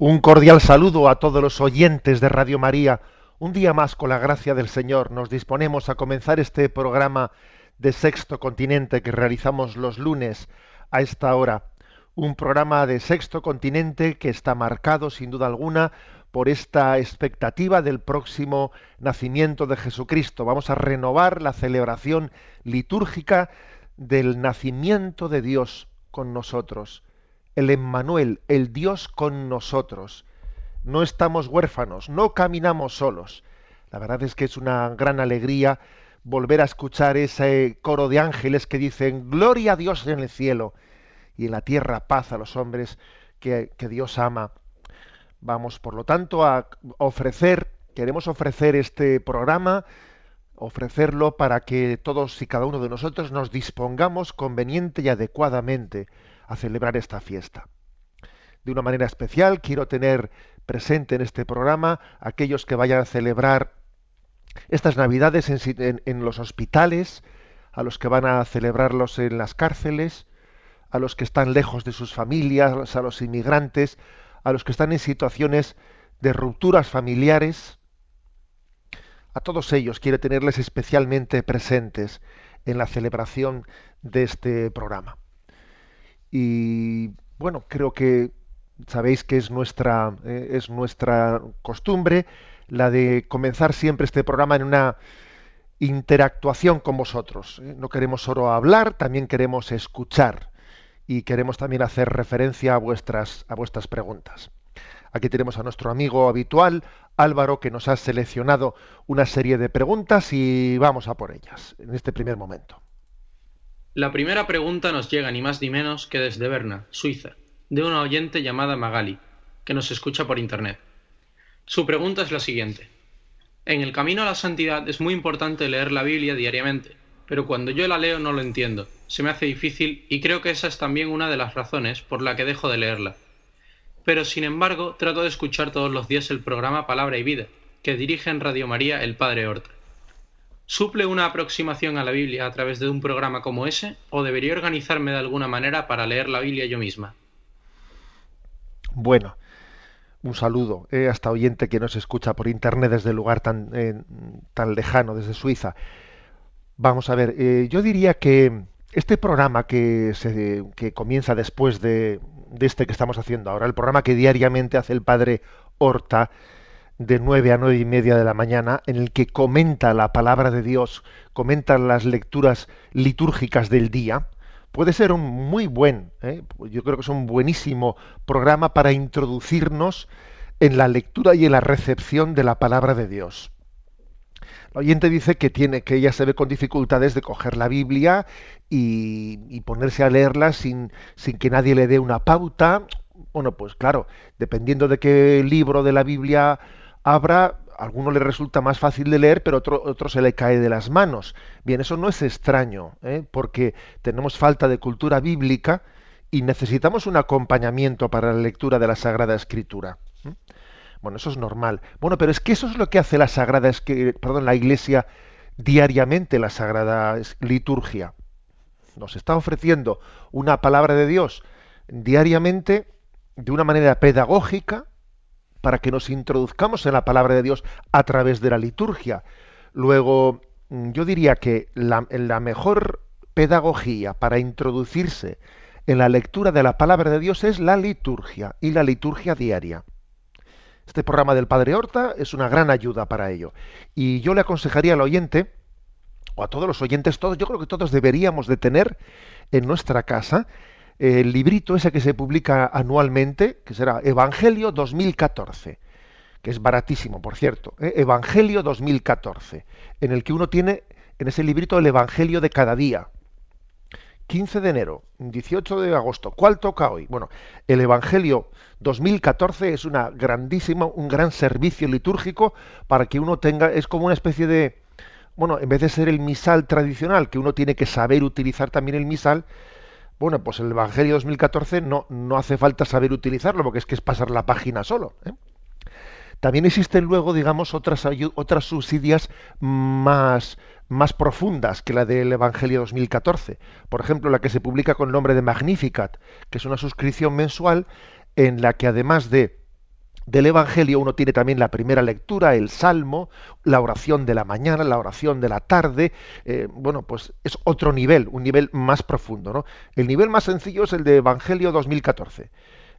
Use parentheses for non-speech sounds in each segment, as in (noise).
Un cordial saludo a todos los oyentes de Radio María. Un día más, con la gracia del Señor, nos disponemos a comenzar este programa de Sexto Continente que realizamos los lunes a esta hora. Un programa de Sexto Continente que está marcado, sin duda alguna, por esta expectativa del próximo nacimiento de Jesucristo. Vamos a renovar la celebración litúrgica del nacimiento de Dios con nosotros. El Emmanuel, el Dios con nosotros no estamos huérfanos, no caminamos solos. La verdad es que es una gran alegría volver a escuchar ese coro de ángeles que dicen, Gloria a Dios en el cielo y en la tierra paz a los hombres que, que Dios ama. Vamos, por lo tanto, a ofrecer, queremos ofrecer este programa, ofrecerlo para que todos y cada uno de nosotros nos dispongamos conveniente y adecuadamente a celebrar esta fiesta. De una manera especial quiero tener presente en este programa aquellos que vayan a celebrar estas Navidades en, los hospitales, a los que van a celebrarlos en las cárceles, a los que están lejos de sus familias, a los inmigrantes, a los que están en situaciones de rupturas familiares. A todos ellos quiero tenerles especialmente presentes en la celebración de este programa. Y bueno, creo que sabéis que es nuestra, eh, es nuestra costumbre la de comenzar siempre este programa en una interactuación con vosotros. ¿eh? No queremos solo hablar, también queremos escuchar y queremos también hacer referencia a vuestras, a vuestras preguntas. Aquí tenemos a nuestro amigo habitual, Álvaro, que nos ha seleccionado una serie de preguntas y vamos a por ellas en este primer momento. La primera pregunta nos llega ni más ni menos que desde Berna, Suiza de una oyente llamada Magali, que nos escucha por Internet. Su pregunta es la siguiente. En el camino a la santidad es muy importante leer la Biblia diariamente, pero cuando yo la leo no lo entiendo, se me hace difícil y creo que esa es también una de las razones por la que dejo de leerla. Pero sin embargo trato de escuchar todos los días el programa Palabra y Vida, que dirige en Radio María el Padre Horta. ¿Suple una aproximación a la Biblia a través de un programa como ese o debería organizarme de alguna manera para leer la Biblia yo misma? Bueno, un saludo eh, a esta oyente que nos escucha por internet desde el lugar tan, eh, tan lejano, desde Suiza. Vamos a ver, eh, yo diría que este programa que, se, que comienza después de, de, este que estamos haciendo ahora, el programa que diariamente hace el padre Horta, de nueve a nueve y media de la mañana, en el que comenta la palabra de Dios, comenta las lecturas litúrgicas del día, puede ser un muy buen, ¿eh? yo creo que es un buenísimo programa para introducirnos en la lectura y en la recepción de la palabra de Dios. La oyente dice que tiene, que ella se ve con dificultades de coger la Biblia y, y ponerse a leerla sin, sin que nadie le dé una pauta. Bueno, pues claro, dependiendo de qué libro de la Biblia a alguno le resulta más fácil de leer, pero otro, otro se le cae de las manos. Bien, eso no es extraño, ¿eh? porque tenemos falta de cultura bíblica y necesitamos un acompañamiento para la lectura de la Sagrada Escritura. ¿eh? Bueno, eso es normal. Bueno, pero es que eso es lo que hace la Sagrada, perdón, la Iglesia diariamente, la Sagrada Liturgia. Nos está ofreciendo una palabra de Dios diariamente de una manera pedagógica, para que nos introduzcamos en la palabra de Dios a través de la liturgia. Luego, yo diría que la, la mejor pedagogía para introducirse en la lectura de la palabra de Dios es la liturgia y la liturgia diaria. Este programa del Padre Horta es una gran ayuda para ello. Y yo le aconsejaría al oyente, o a todos los oyentes, todos, yo creo que todos deberíamos de tener en nuestra casa el librito ese que se publica anualmente, que será Evangelio 2014, que es baratísimo, por cierto, ¿eh? Evangelio 2014, en el que uno tiene en ese librito el Evangelio de cada día. 15 de enero, 18 de agosto, ¿cuál toca hoy? Bueno, el Evangelio 2014 es una grandísima, un gran servicio litúrgico para que uno tenga, es como una especie de, bueno, en vez de ser el misal tradicional, que uno tiene que saber utilizar también el misal, bueno, pues el Evangelio 2014 no, no hace falta saber utilizarlo, porque es que es pasar la página solo. ¿eh? También existen luego, digamos, otras, otras subsidias más, más profundas que la del Evangelio 2014. Por ejemplo, la que se publica con el nombre de Magnificat, que es una suscripción mensual en la que además de del Evangelio uno tiene también la primera lectura, el Salmo, la oración de la mañana, la oración de la tarde. Eh, bueno, pues es otro nivel, un nivel más profundo. ¿no? El nivel más sencillo es el de Evangelio 2014.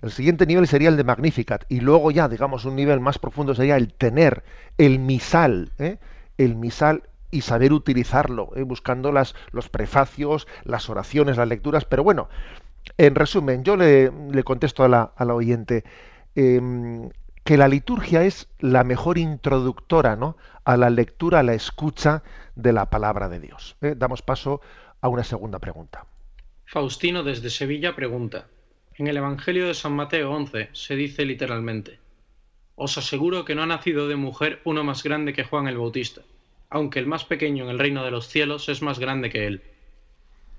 El siguiente nivel sería el de Magnificat. Y luego ya, digamos, un nivel más profundo sería el tener, el misal, ¿eh? el misal y saber utilizarlo, ¿eh? buscando las, los prefacios, las oraciones, las lecturas. Pero bueno, en resumen, yo le, contesto a la, a la oyente em, que la liturgia es la mejor introductora ¿no? a la lectura, a la escucha de la palabra de Dios. ¿eh? Damos paso a una segunda pregunta. Faustino desde Sevilla pregunta, en el Evangelio de San Mateo 11 se dice literalmente, Os aseguro que no ha nacido de mujer uno más grande que Juan el Bautista, aunque el más pequeño en el reino de los cielos es más grande que él.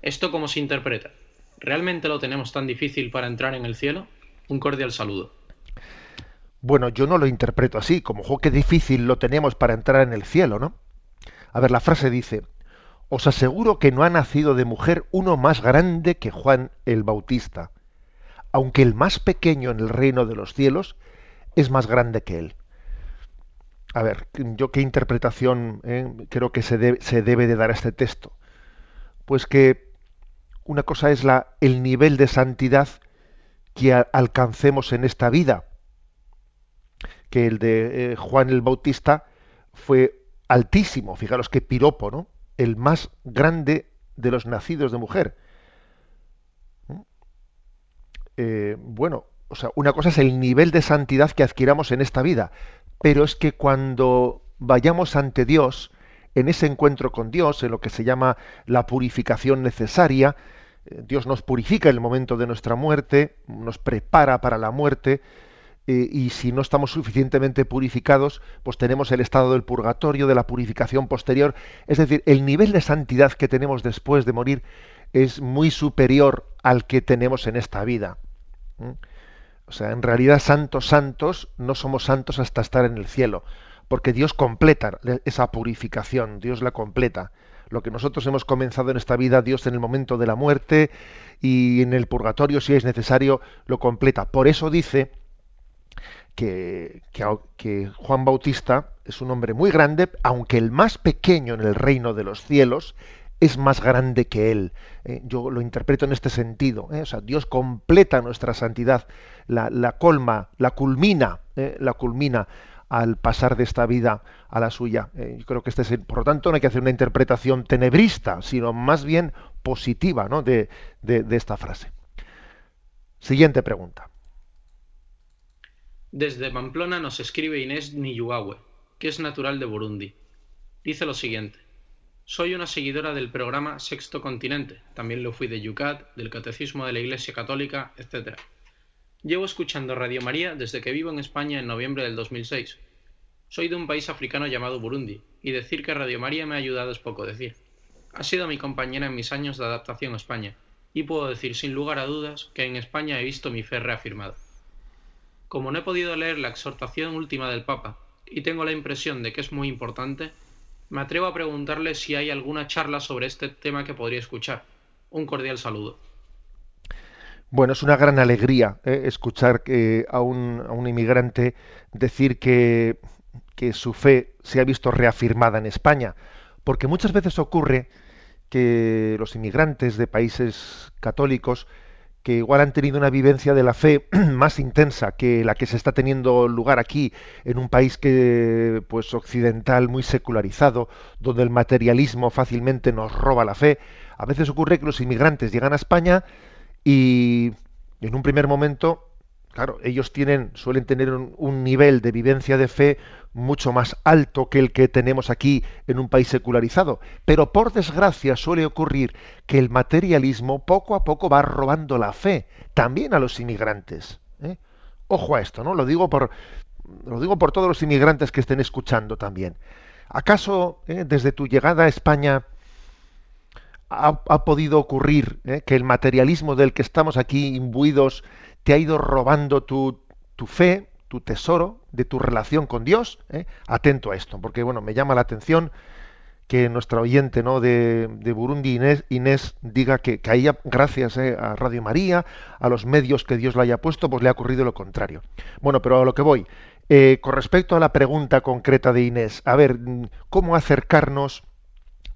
¿Esto cómo se interpreta? ¿Realmente lo tenemos tan difícil para entrar en el cielo? Un cordial saludo. Bueno, yo no lo interpreto así, como jo, qué difícil lo tenemos para entrar en el cielo, ¿no? A ver, la frase dice, os aseguro que no ha nacido de mujer uno más grande que Juan el Bautista, aunque el más pequeño en el reino de los cielos es más grande que él. A ver, yo qué interpretación eh, creo que se, debe de dar a este texto. Pues que una cosa es la, el nivel de santidad que alcancemos en esta vida, que el de eh, Juan el Bautista fue altísimo, fijaros qué piropo, ¿no? El más grande de los nacidos de mujer. Eh, bueno, o sea, una cosa es el nivel de santidad que adquiramos en esta vida, pero es que cuando vayamos ante Dios, en ese encuentro con Dios, en lo que se llama la purificación necesaria, eh, Dios nos purifica en el momento de nuestra muerte, nos prepara para la muerte, eh, y si no estamos suficientemente purificados, pues tenemos el estado del purgatorio, de la purificación posterior. Es decir, el nivel de santidad que tenemos después de morir es muy superior al que tenemos en esta vida. O sea, en realidad santos, santos, no somos santos hasta estar en el cielo, porque Dios completa esa purificación, Dios la completa. Lo que nosotros hemos comenzado en esta vida, Dios en el momento de la muerte y en el purgatorio, si es necesario, lo completa. Por eso dice que, Juan Bautista es un hombre muy grande, aunque el más pequeño en el reino de los cielos, es más grande que Él. Eh, yo lo interpreto en este sentido. Eh, o sea, Dios completa nuestra santidad, la, colma, la culmina, eh, la culmina al pasar de esta vida a la suya. yo creo que este es, por lo tanto, no hay que hacer una interpretación tenebrista, sino más bien positiva ¿no? de esta frase. Siguiente pregunta. Desde Pamplona nos escribe Inés Niyuawe, que es natural de Burundi. Dice lo siguiente. Soy una seguidora del programa Sexto Continente, también lo fui de Yucat, del Catecismo de la Iglesia Católica, etc. Llevo escuchando Radio María desde que vivo en España en noviembre del 2006. Soy de un país africano llamado Burundi, y decir que Radio María me ha ayudado es poco decir. Ha sido mi compañera en mis años de adaptación a España, y puedo decir sin lugar a dudas que en España he visto mi fe reafirmada. Como no he podido leer la exhortación última del Papa, y tengo la impresión de que es muy importante, me atrevo a preguntarle si hay alguna charla sobre este tema que podría escuchar. Un cordial saludo. Bueno, es una gran alegría ¿eh? escuchar que a, un, a, un, inmigrante decir que, que su fe se ha visto reafirmada en España, porque muchas veces ocurre que los inmigrantes de países católicos que igual han tenido una vivencia de la fe (clears throat) más intensa que la que se está teniendo lugar aquí en un país que pues occidental muy secularizado donde el materialismo fácilmente nos roba la fe. A veces ocurre que los inmigrantes llegan a España y en un primer momento claro, ellos tienen, suelen tener un, nivel de vivencia de fe mucho más alto que el que tenemos aquí en un país secularizado. Pero por desgracia suele ocurrir que el materialismo poco a poco va robando la fe también a los inmigrantes. ¿eh? Ojo a esto, ¿no? Lo digo por, lo digo por todos los inmigrantes que estén escuchando también. ¿Acaso ¿eh? desde tu llegada a España ha, podido ocurrir ¿eh? que el materialismo del que estamos aquí imbuidos te ha ido robando tu, fe, tu tesoro de tu relación con Dios. ¿eh? Atento a esto, porque bueno, me llama la atención que nuestra oyente ¿no? de, Burundi, Inés, Inés diga que, que gracias ¿eh? a Radio María, a los medios que Dios le haya puesto, pues le ha ocurrido lo contrario. Bueno, pero a lo que voy. Eh, con respecto a la pregunta concreta de Inés, a ver, ¿cómo acercarnos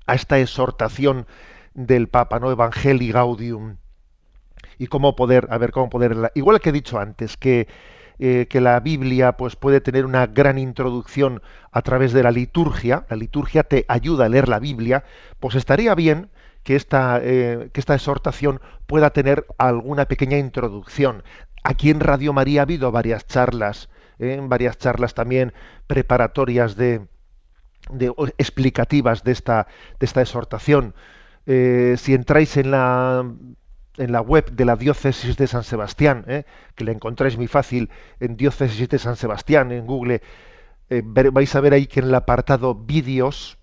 a esta exhortación del Papa, ¿no? Evangelii Gaudium? Y cómo poder, a ver, cómo poder, igual que he dicho antes, que, eh, que la Biblia pues puede tener una gran introducción a través de la liturgia, la liturgia te ayuda a leer la Biblia, pues estaría bien que esta, eh, que esta exhortación pueda tener alguna pequeña introducción. Aquí en Radio María ha habido varias charlas, eh, varias charlas también preparatorias de, de explicativas de esta, de esta exhortación. si entráis en la en la web de la diócesis de San Sebastián, ¿eh? que la encontráis muy fácil en diócesis de San Sebastián en Google, eh, vais a ver ahí que en el apartado vídeos,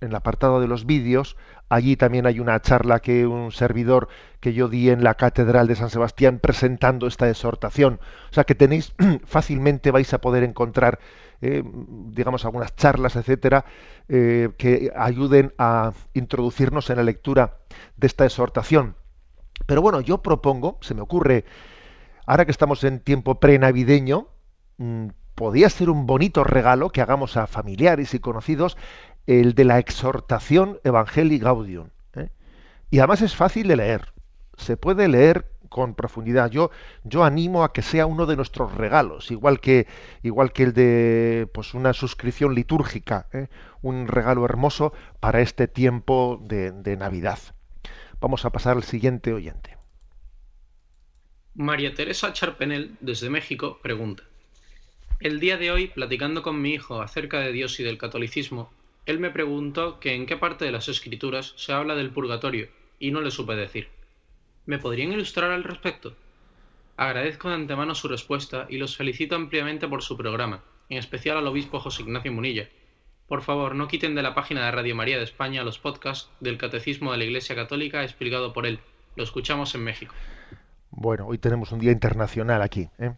en el apartado de los vídeos, allí también hay una charla que un servidor que yo di en la catedral de San Sebastián presentando esta exhortación. O sea que tenéis (clears throat) fácilmente vais a poder encontrar, eh, digamos, algunas charlas, etcétera, que ayuden a introducirnos en la lectura de esta exhortación. Pero bueno, yo propongo, se me ocurre, ahora que estamos en tiempo prenavideño, mm, podría ser un bonito regalo que hagamos a familiares y conocidos el de la exhortación Evangelii Gaudium. ¿eh? Y además es fácil de leer, se puede leer con profundidad. Yo, yo animo a que sea uno de nuestros regalos, igual que, igual que el de pues una suscripción litúrgica, ¿eh? un regalo hermoso para este tiempo de Navidad. Vamos a pasar al siguiente oyente. María Teresa Charpenel, desde México, pregunta. El día de hoy, platicando con mi hijo acerca de Dios y del catolicismo, él me preguntó que en qué parte de las escrituras se habla del purgatorio, y no le supe decir. ¿Me podrían ilustrar al respecto? Agradezco de antemano su respuesta y los felicito ampliamente por su programa, en especial al obispo José Ignacio Munilla, por favor, no quiten de la página de Radio María de España los podcasts del Catecismo de la Iglesia Católica explicado por él. Lo escuchamos en México. Bueno, hoy tenemos un día internacional aquí. ¿eh?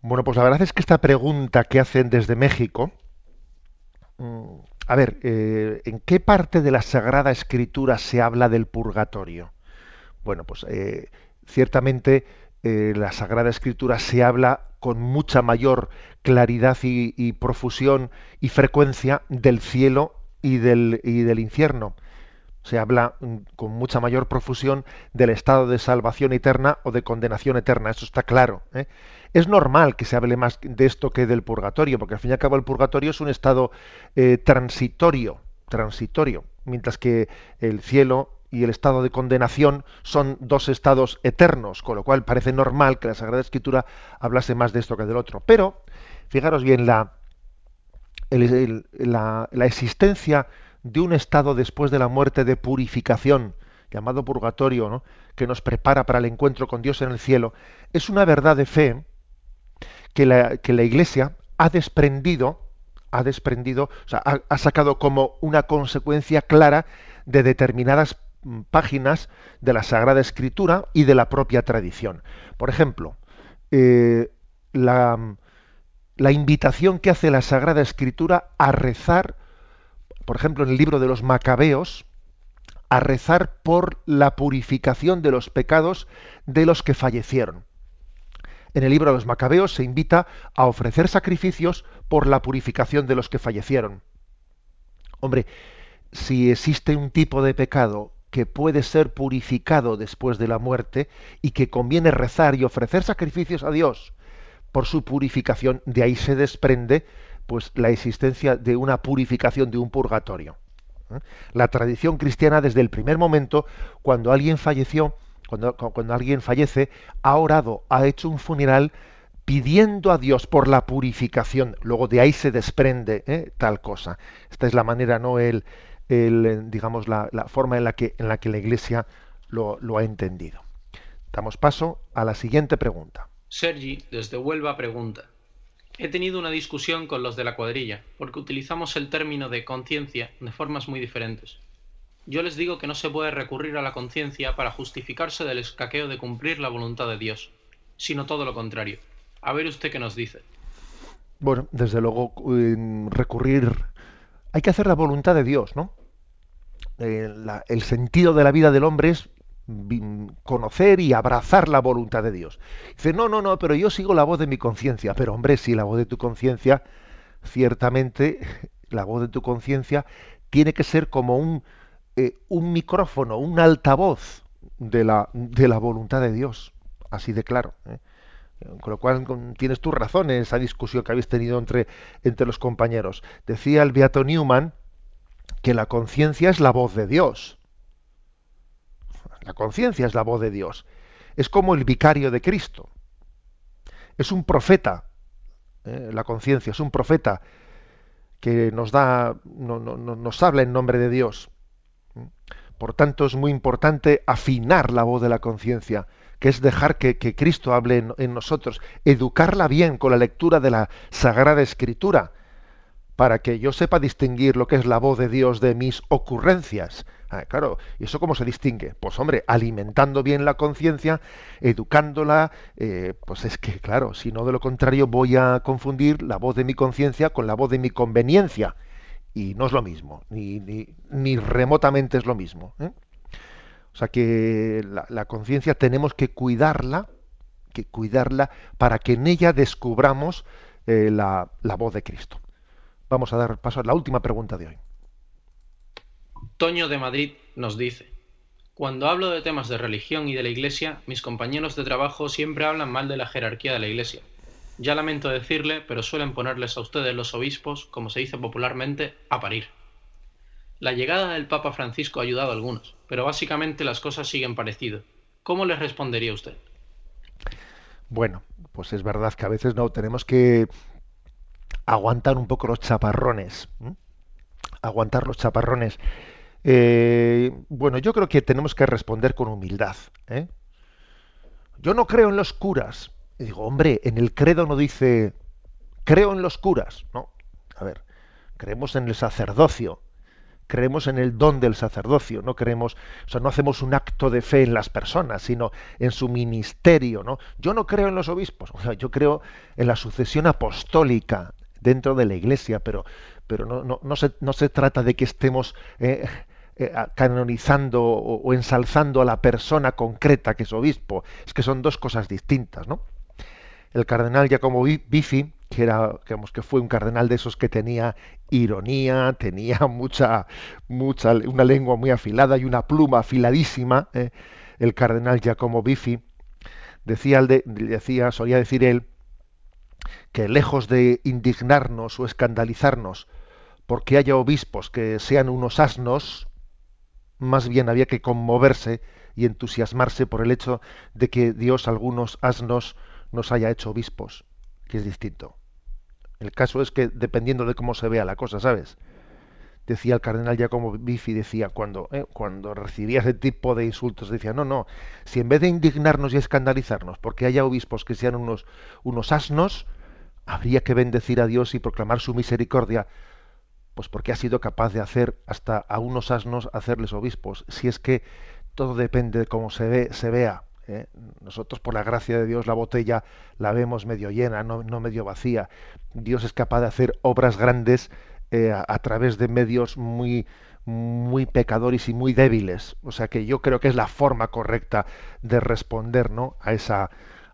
Bueno, pues la verdad es que esta pregunta que hacen desde México, mm, a ver, eh, ¿en qué parte de la Sagrada Escritura se habla del purgatorio? Bueno, pues eh, ciertamente la Sagrada Escritura se habla con mucha mayor claridad y, profusión y frecuencia del cielo y del, y del infierno. Se habla mm, con mucha mayor profusión del estado de salvación eterna o de condenación eterna, eso está claro. ¿eh? Es normal que se hable más de esto que del purgatorio, porque al fin y al cabo el purgatorio es un estado eh, transitorio, transitorio, mientras que el cielo y el estado de condenación son dos estados eternos, con lo cual parece normal que la Sagrada Escritura hablase más de esto que del otro. Pero, fijaros bien, la, la, existencia de un estado después de la muerte de purificación, llamado purgatorio, que nos prepara para el encuentro con Dios en el cielo, es una verdad de fe que la, que la Iglesia ha desprendido, ha desprendido, o sea, ha sacado como una consecuencia clara de determinadas páginas de la Sagrada Escritura y de la propia tradición. Por ejemplo, eh, la, la invitación que hace la Sagrada Escritura a rezar, por ejemplo, en el libro de los Macabeos, a rezar por la purificación de los pecados de los que fallecieron. En el libro de los Macabeos se invita a ofrecer sacrificios por la purificación de los que fallecieron. Hombre, si existe un tipo de pecado que puede ser purificado después de la muerte y que conviene rezar y ofrecer sacrificios a Dios por su purificación. De ahí se desprende pues la existencia de una purificación de un purgatorio. ¿eh? La tradición cristiana desde el primer momento, cuando alguien falleció, cuando, cuando alguien fallece, ha orado, ha hecho un funeral pidiendo a Dios por la purificación. Luego de ahí se desprende ¿eh? tal cosa. Esta es la manera, no el, el digamos la, la, forma en la que en la que la Iglesia lo, lo ha entendido. Damos paso a la siguiente pregunta. Sergi, desde Huelva, pregunta. He tenido una discusión con los de la cuadrilla, porque utilizamos el término de conciencia de formas muy diferentes. Yo les digo que no se puede recurrir a la conciencia para justificarse del escaqueo de cumplir la voluntad de Dios, sino todo lo contrario. A ver usted qué nos dice. Bueno, desde luego, recurrir. Hay que hacer la voluntad de Dios, ¿no? Eh, el sentido de la vida del hombre es conocer y abrazar la voluntad de Dios. Dice, no, no, no, pero yo sigo la voz de mi conciencia. Pero hombre, si la voz de tu conciencia, ciertamente, (laughs) la voz de tu conciencia tiene que ser como un, eh, un micrófono, un altavoz de la, de la voluntad de Dios. Así de claro. ¿eh? Con lo cual tienes tu razón en esa discusión que habéis tenido entre, entre los compañeros. Decía el Beato Newman que la conciencia es la voz de Dios. La conciencia es la voz de Dios. Es como el vicario de Cristo. Es un profeta. ¿eh? La conciencia es un profeta que nos da, no, no, nos habla en nombre de Dios. Por tanto, es muy importante afinar la voz de la conciencia, que es dejar que, Cristo hable en, en, nosotros, educarla bien con la lectura de la Sagrada Escritura, para que yo sepa distinguir lo que es la voz de Dios de mis ocurrencias, Ah, claro, ¿y eso cómo se distingue? Pues hombre, alimentando bien la conciencia, educándola, eh, pues es que, claro, si no de lo contrario voy a confundir la voz de mi conciencia con la voz de mi conveniencia. Y no es lo mismo, ni, ni, remotamente es lo mismo. ¿eh? O sea que la, conciencia tenemos que cuidarla, que cuidarla para que en ella descubramos eh, la, la voz de Cristo. Vamos a dar paso a la última pregunta de hoy. Toño de Madrid nos dice, cuando hablo de temas de religión y de la Iglesia, mis compañeros de trabajo siempre hablan mal de la jerarquía de la Iglesia. Ya lamento decirle, pero suelen ponerles a ustedes los obispos, como se dice popularmente, a parir. La llegada del Papa Francisco ha ayudado a algunos, pero básicamente las cosas siguen parecido. ¿Cómo les respondería usted? Bueno, pues es verdad que a veces no tenemos que aguantar un poco los chaparrones. Aguantar los chaparrones. Eh, bueno, yo creo que tenemos que responder con humildad. ¿eh? Yo no creo en los curas. Y digo, hombre, en el credo no dice, creo en los curas. No, a ver, creemos en el sacerdocio, creemos en el don del sacerdocio, no creemos, o sea, no hacemos un acto de fe en las personas, sino en su ministerio, ¿no? Yo no creo en los obispos, o sea, yo creo en la sucesión apostólica dentro de la iglesia, pero, pero no, no, no, se, no se trata de que estemos eh, eh, canonizando o, ensalzando a la persona concreta que es obispo. Es que son dos cosas distintas, ¿no? El cardenal Giacomo Bifi, que que fue un cardenal de esos que tenía ironía, (laughs) tenía mucha, mucha, una lengua muy afilada y una pluma afiladísima. ¿eh? El cardenal Giacomo Bifi decía, decía, solía decir él, que lejos de indignarnos o escandalizarnos porque haya obispos que sean unos asnos, más bien había que conmoverse y entusiasmarse por el hecho de que Dios algunos asnos nos haya hecho obispos, que es distinto. El caso es que dependiendo de cómo se vea la cosa, ¿sabes? Decía el cardenal Giacomo Bifi, decía, cuando, eh, cuando recibía ese tipo de insultos, decía, no, no, si en vez de indignarnos y escandalizarnos porque haya obispos que sean unos, unos asnos, habría que bendecir a Dios y proclamar su misericordia pues porque ha sido capaz de hacer hasta a unos asnos hacerles obispos. Si es que todo depende de cómo se ve, se vea. ¿Eh? Nosotros, por la gracia de Dios, la botella la vemos medio llena, no, medio vacía. Dios es capaz de hacer obras grandes eh, a, través de medios muy muy pecadores y muy débiles. O sea que yo creo que es la forma correcta de responder ¿no? a esa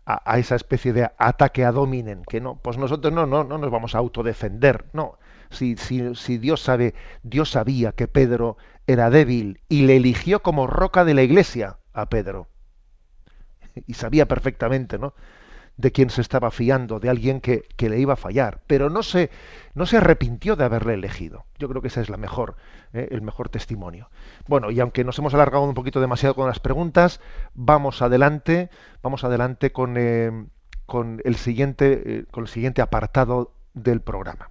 a, esa especie de ataque a dominen, que no, pues nosotros no, no, no nos vamos a autodefender, no. Si, si, si Dios sabe, Dios sabía que Pedro era débil y le eligió como roca de la iglesia a Pedro. Y sabía perfectamente, ¿no? de quien se estaba fiando, de alguien que, le iba a fallar, pero no se, no se arrepintió de haberle elegido. Yo creo que ese es la mejor, eh, el mejor testimonio. Bueno, y aunque nos hemos alargado un poquito demasiado con las preguntas, vamos adelante, vamos adelante con, eh, con el siguiente, eh, con el siguiente apartado del programa.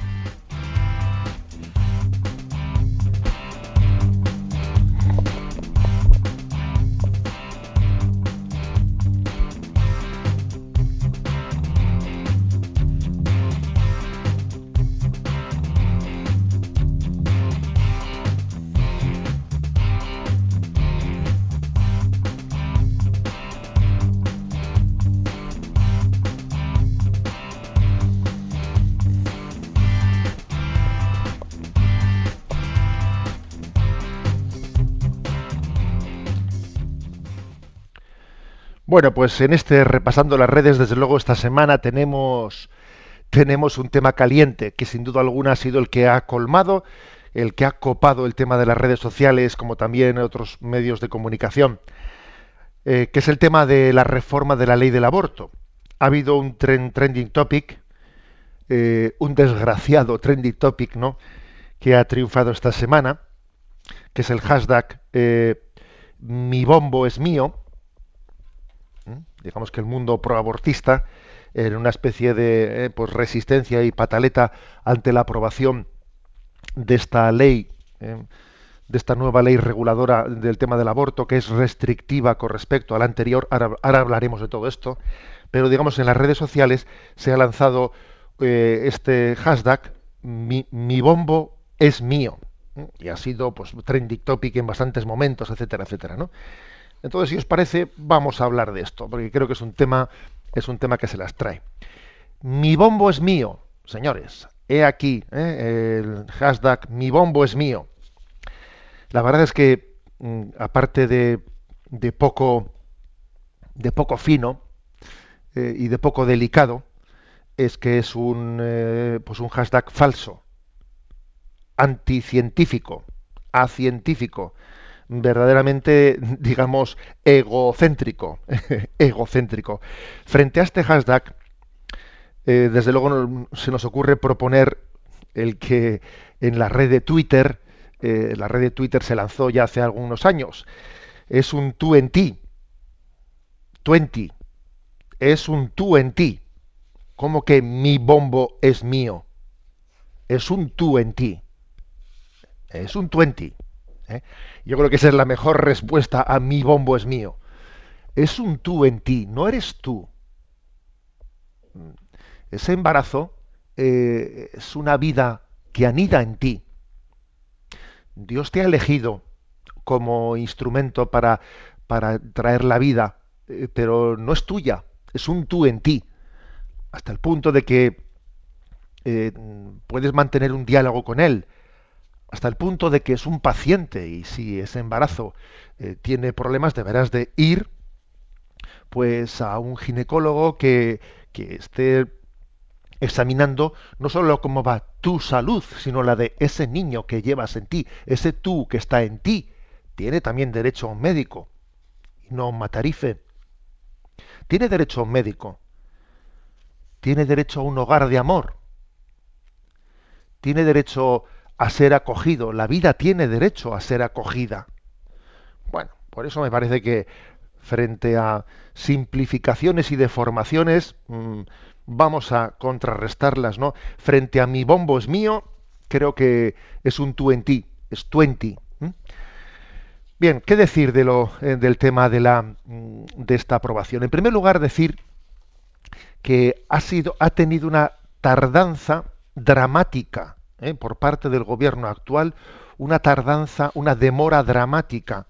Bueno, pues en este repasando las redes, desde luego esta semana tenemos tenemos un tema caliente que sin duda alguna ha sido el que ha colmado, el que ha copado el tema de las redes sociales, como también otros medios de comunicación, eh, que es el tema de la reforma de la ley del aborto. Ha habido un trending topic, eh, un desgraciado trending topic, ¿no? Que ha triunfado esta semana, que es el hashtag eh, mi bombo es mío digamos que el mundo proabortista, en una especie de eh, pues resistencia y pataleta ante la aprobación de esta ley, eh, de esta nueva ley reguladora del tema del aborto, que es restrictiva con respecto a la anterior. Ahora, hablaremos de todo esto, pero digamos en las redes sociales se ha lanzado eh, este hashtag mi, mi, bombo es mío y ha sido pues trending topic en bastantes momentos, etcétera, etcétera, ¿no? Entonces, si os parece, vamos a hablar de esto, porque creo que es un tema, es un tema que se las trae. Mi bombo es mío, señores. He aquí ¿eh? el hashtag mi bombo es mío. La verdad es que, mm, aparte de, de, poco, de poco fino eh, y de poco delicado, es que es un, eh, pues un hashtag falso, anticientífico, acientífico, verdaderamente, (laughs) digamos, egocéntrico, (laughs) egocéntrico. Frente a este hashtag, eh, desde luego se nos ocurre proponer el que en la red de Twitter, eh, la red de Twitter se lanzó ya hace algunos años, es un tú en ti, twenty, es un tú en ti, como que mi bombo es mío, es un tú en ti, es un twenty. ¿eh? Yo creo que esa es la mejor respuesta a mi bombo es mío. Es un tú en ti, no eres tú. Ese embarazo eh, es una vida que anida en ti. Dios te ha elegido como instrumento para, para traer la vida, eh, pero no es tuya, es un tú en ti. Hasta el punto de que puedes mantener un diálogo con Él, hasta el punto de que es un paciente y si ese embarazo eh, tiene problemas deberás de ir pues a un ginecólogo que, que esté examinando no solo cómo va tu salud, sino la de ese niño que llevas en ti, ese tú que está en ti, tiene también derecho a un médico y no a un matarife. Tiene derecho a un médico. Tiene derecho a un hogar de amor. Tiene derecho ser acogido. La vida tiene derecho a ser acogida. Bueno, por eso me parece que frente a simplificaciones y deformaciones mm, vamos a contrarrestarlas, ¿no? Frente a mi bombo es mío, creo que es un tú en ti, es twenty. Bien, ¿qué decir de lo, eh, del tema de, la, mm, de esta aprobación? En primer lugar, decir que ha, sido, ha tenido una tardanza dramática ¿eh? por parte del gobierno actual una tardanza, una demora dramática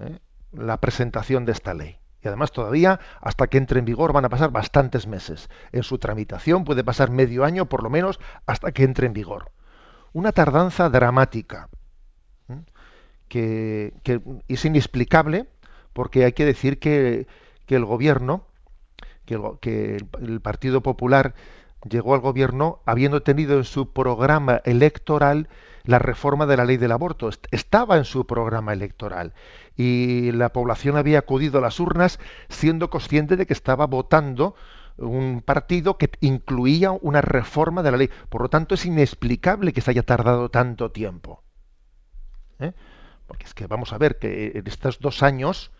¿eh? la presentación de esta ley. Y además todavía, hasta que entre en vigor, van a pasar bastantes meses. En su tramitación puede pasar medio año, por lo menos, hasta que entre en vigor. Una tardanza dramática, que, es inexplicable, porque hay que decir que, el gobierno, que el Partido Popular llegó al gobierno habiendo tenido en su programa electoral la reforma de la ley del aborto. Estaba en su programa electoral y la población había acudido a las urnas siendo consciente de que estaba votando un partido que incluía una reforma de la ley. Por lo tanto, es inexplicable que se haya tardado tanto tiempo. ¿eh? Porque es que vamos a ver que en estos dos años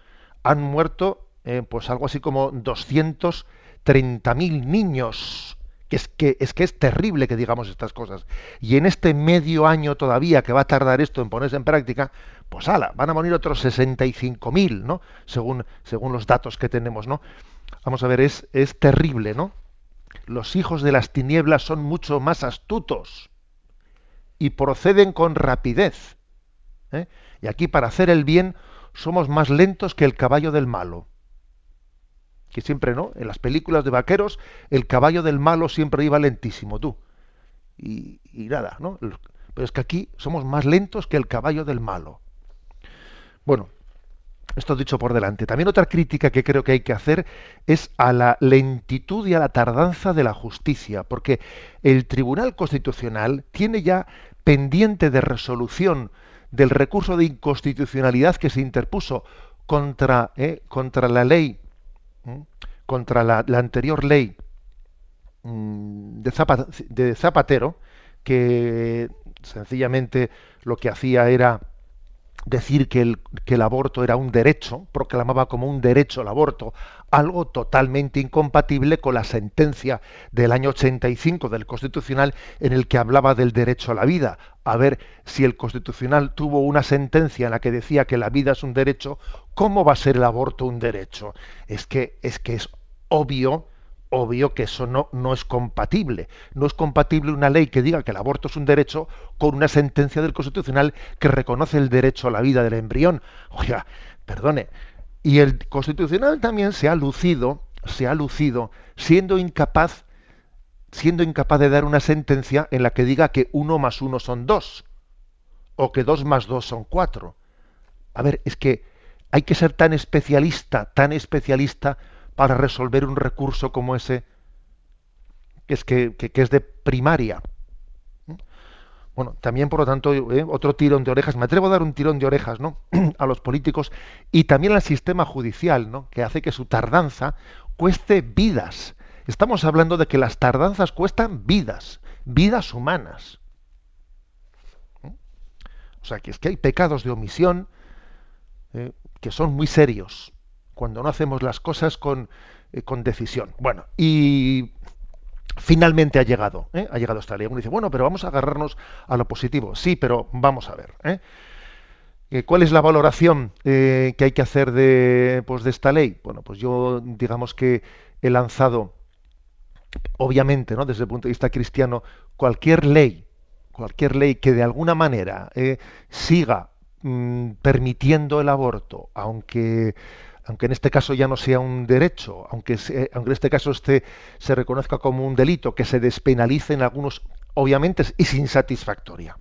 han muerto eh, pues algo así como 230.000 niños es que, es que es terrible que digamos estas cosas. Y en este medio año todavía que va a tardar esto en ponerse en práctica, pues ala, van a morir otros 65.000, ¿no? Según, según los datos que tenemos, ¿no? Vamos a ver, es, es terrible, ¿no? Los hijos de las tinieblas son mucho más astutos y proceden con rapidez. ¿eh? Y aquí para hacer el bien somos más lentos que el caballo del malo que siempre, ¿no? En las películas de vaqueros, el caballo del malo siempre iba lentísimo, tú. Y, nada, ¿no? Pero es que aquí somos más lentos que el caballo del malo. Bueno, esto dicho por delante. También otra crítica que creo que hay que hacer es a la lentitud y a la tardanza de la justicia, porque el Tribunal Constitucional tiene ya pendiente de resolución del recurso de inconstitucionalidad que se interpuso contra, eh, contra la ley contra la, anterior ley mm, de, Zapatero, que sencillamente lo que hacía era decir que el, aborto era un derecho, proclamaba como un derecho el aborto, algo totalmente incompatible con la sentencia del año 85 del Constitucional en el que hablaba del derecho a la vida. A ver si el Constitucional tuvo una sentencia en la que decía que la vida es un derecho, ¿cómo va a ser el aborto un derecho? Es que es, que es obvio obvio que eso no, no es compatible. No es compatible una ley que diga que el aborto es un derecho con una sentencia del Constitucional que reconoce el derecho a la vida del embrión. Oiga, perdone. Y el Constitucional también se ha lucido, se ha lucido, siendo incapaz, siendo incapaz de dar una sentencia en la que diga que uno más uno son dos, o que dos más dos son cuatro. A ver, es que hay que ser tan especialista, tan especialista para resolver un recurso como ese, que es, que, es de primaria. Bueno, también, por lo tanto, eh, otro tirón de orejas, me atrevo a dar un tirón de orejas ¿no? (clears throat) a los políticos y también al sistema judicial, ¿no? que hace que su tardanza cueste vidas. Estamos hablando de que las tardanzas cuestan vidas, vidas humanas. O sea, que es que hay pecados de omisión eh, que son muy serios cuando no hacemos las cosas con, eh, con decisión. Bueno, y finalmente ha llegado, ¿eh? ha llegado esta ley. Uno dice, bueno, pero vamos a agarrarnos a lo positivo. Sí, pero vamos a ver. ¿eh? ¿Cuál es la valoración que hay que hacer de, pues, de esta ley? Bueno, pues yo digamos que he lanzado, obviamente, ¿no? desde el punto de vista cristiano, cualquier ley, cualquier ley que de alguna manera siga mm, permitiendo el aborto, aunque aunque en este caso ya no sea un derecho, aunque, en este caso este se reconozca como un delito, que se despenalice en algunos, obviamente es insatisfactoria.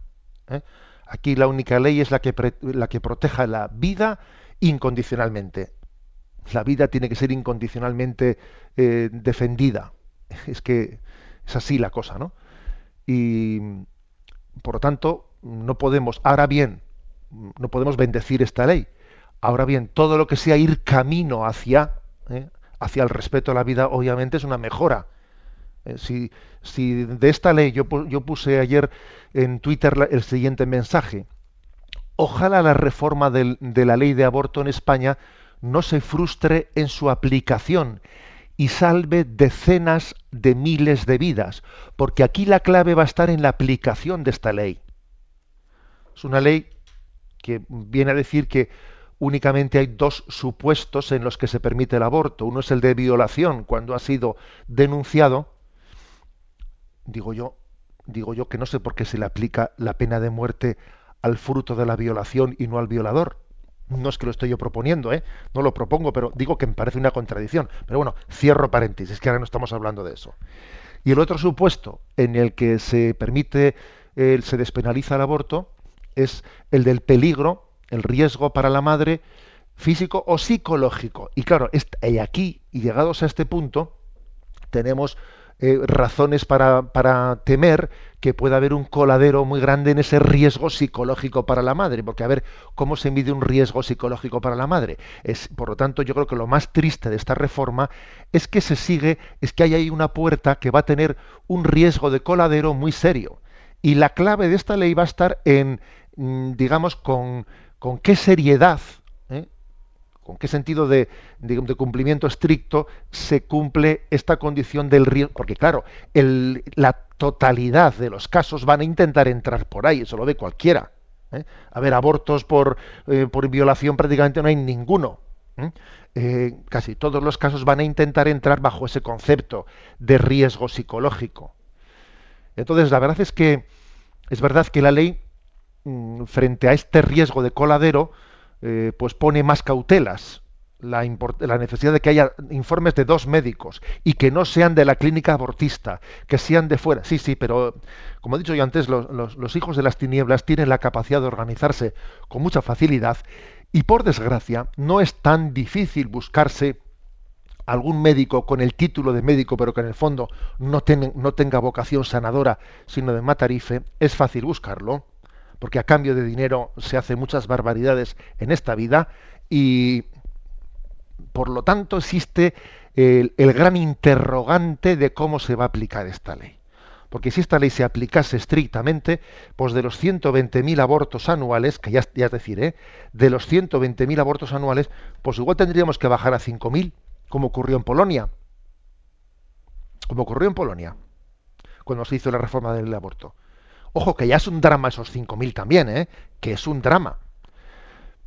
¿eh? Aquí la única ley es la que, la proteja la vida incondicionalmente. La vida tiene que ser incondicionalmente eh, defendida. Es que es así la cosa, ¿no? Y por lo tanto, no podemos, ahora bien, no podemos bendecir esta ley, Ahora bien, todo lo que sea ir camino hacia, ¿eh? hacia el respeto a la vida, obviamente es una mejora. Eh, si, si, de esta ley yo, yo puse ayer en Twitter el siguiente mensaje, ojalá la reforma de la ley de aborto en España no se frustre en su aplicación y salve decenas de miles de vidas, porque aquí la clave va a estar en la aplicación de esta ley. Es una ley que viene a decir que únicamente hay dos supuestos en los que se permite el aborto. Uno es el de violación, cuando ha sido denunciado. Digo yo, digo yo que no sé por qué se le aplica la pena de muerte al fruto de la violación y no al violador. No es que lo estoy yo proponiendo, ¿eh? no lo propongo, pero digo que me parece una contradicción. Pero bueno, cierro paréntesis, que ahora no estamos hablando de eso. Y el otro supuesto en el que se permite, se despenaliza el aborto, es el del peligro, el riesgo para la madre físico o psicológico. Y claro, y aquí, y llegados a este punto, tenemos eh, razones para, para, temer que pueda haber un coladero muy grande en ese riesgo psicológico para la madre, porque a ver cómo se mide un riesgo psicológico para la madre. Es, por lo tanto, yo creo que lo más triste de esta reforma es que se sigue, es que hay ahí una puerta que va a tener un riesgo de coladero muy serio. Y la clave de esta ley va a estar en, mm, digamos, con, con qué seriedad con qué sentido de, cumplimiento estricto se cumple esta condición del riesgo. Porque claro, la totalidad de los casos van a intentar entrar por ahí, eso lo ve cualquiera. ¿eh? A ver, abortos por, eh, por, violación prácticamente no hay ninguno. ¿eh? casi todos los casos van a intentar entrar bajo ese concepto de riesgo psicológico. Entonces, la verdad es que es verdad que la ley, frente a este riesgo de coladero, eh, pues pone más cautelas. La, necesidad de que haya informes de dos médicos y que no sean de la clínica abortista, que sean de fuera. Sí, sí, pero como he dicho yo antes, los, hijos de las tinieblas tienen la capacidad de organizarse con mucha facilidad y por desgracia no es tan difícil buscarse algún médico con el título de médico, pero que en el fondo no tenga vocación sanadora, sino de matarife, es fácil buscarlo porque a cambio de dinero se hacen muchas barbaridades en esta vida y por lo tanto existe el, gran interrogante de cómo se va a aplicar esta ley. Porque si esta ley se aplicase estrictamente, pues de los 120.000 abortos anuales, que ya, es decir, ¿eh? de los 120.000 abortos anuales, pues igual tendríamos que bajar a 5.000, como ocurrió en Polonia. Como ocurrió en Polonia, cuando se hizo la reforma del aborto. Ojo, que ya es un drama esos 5.000 también, ¿eh? que es un drama.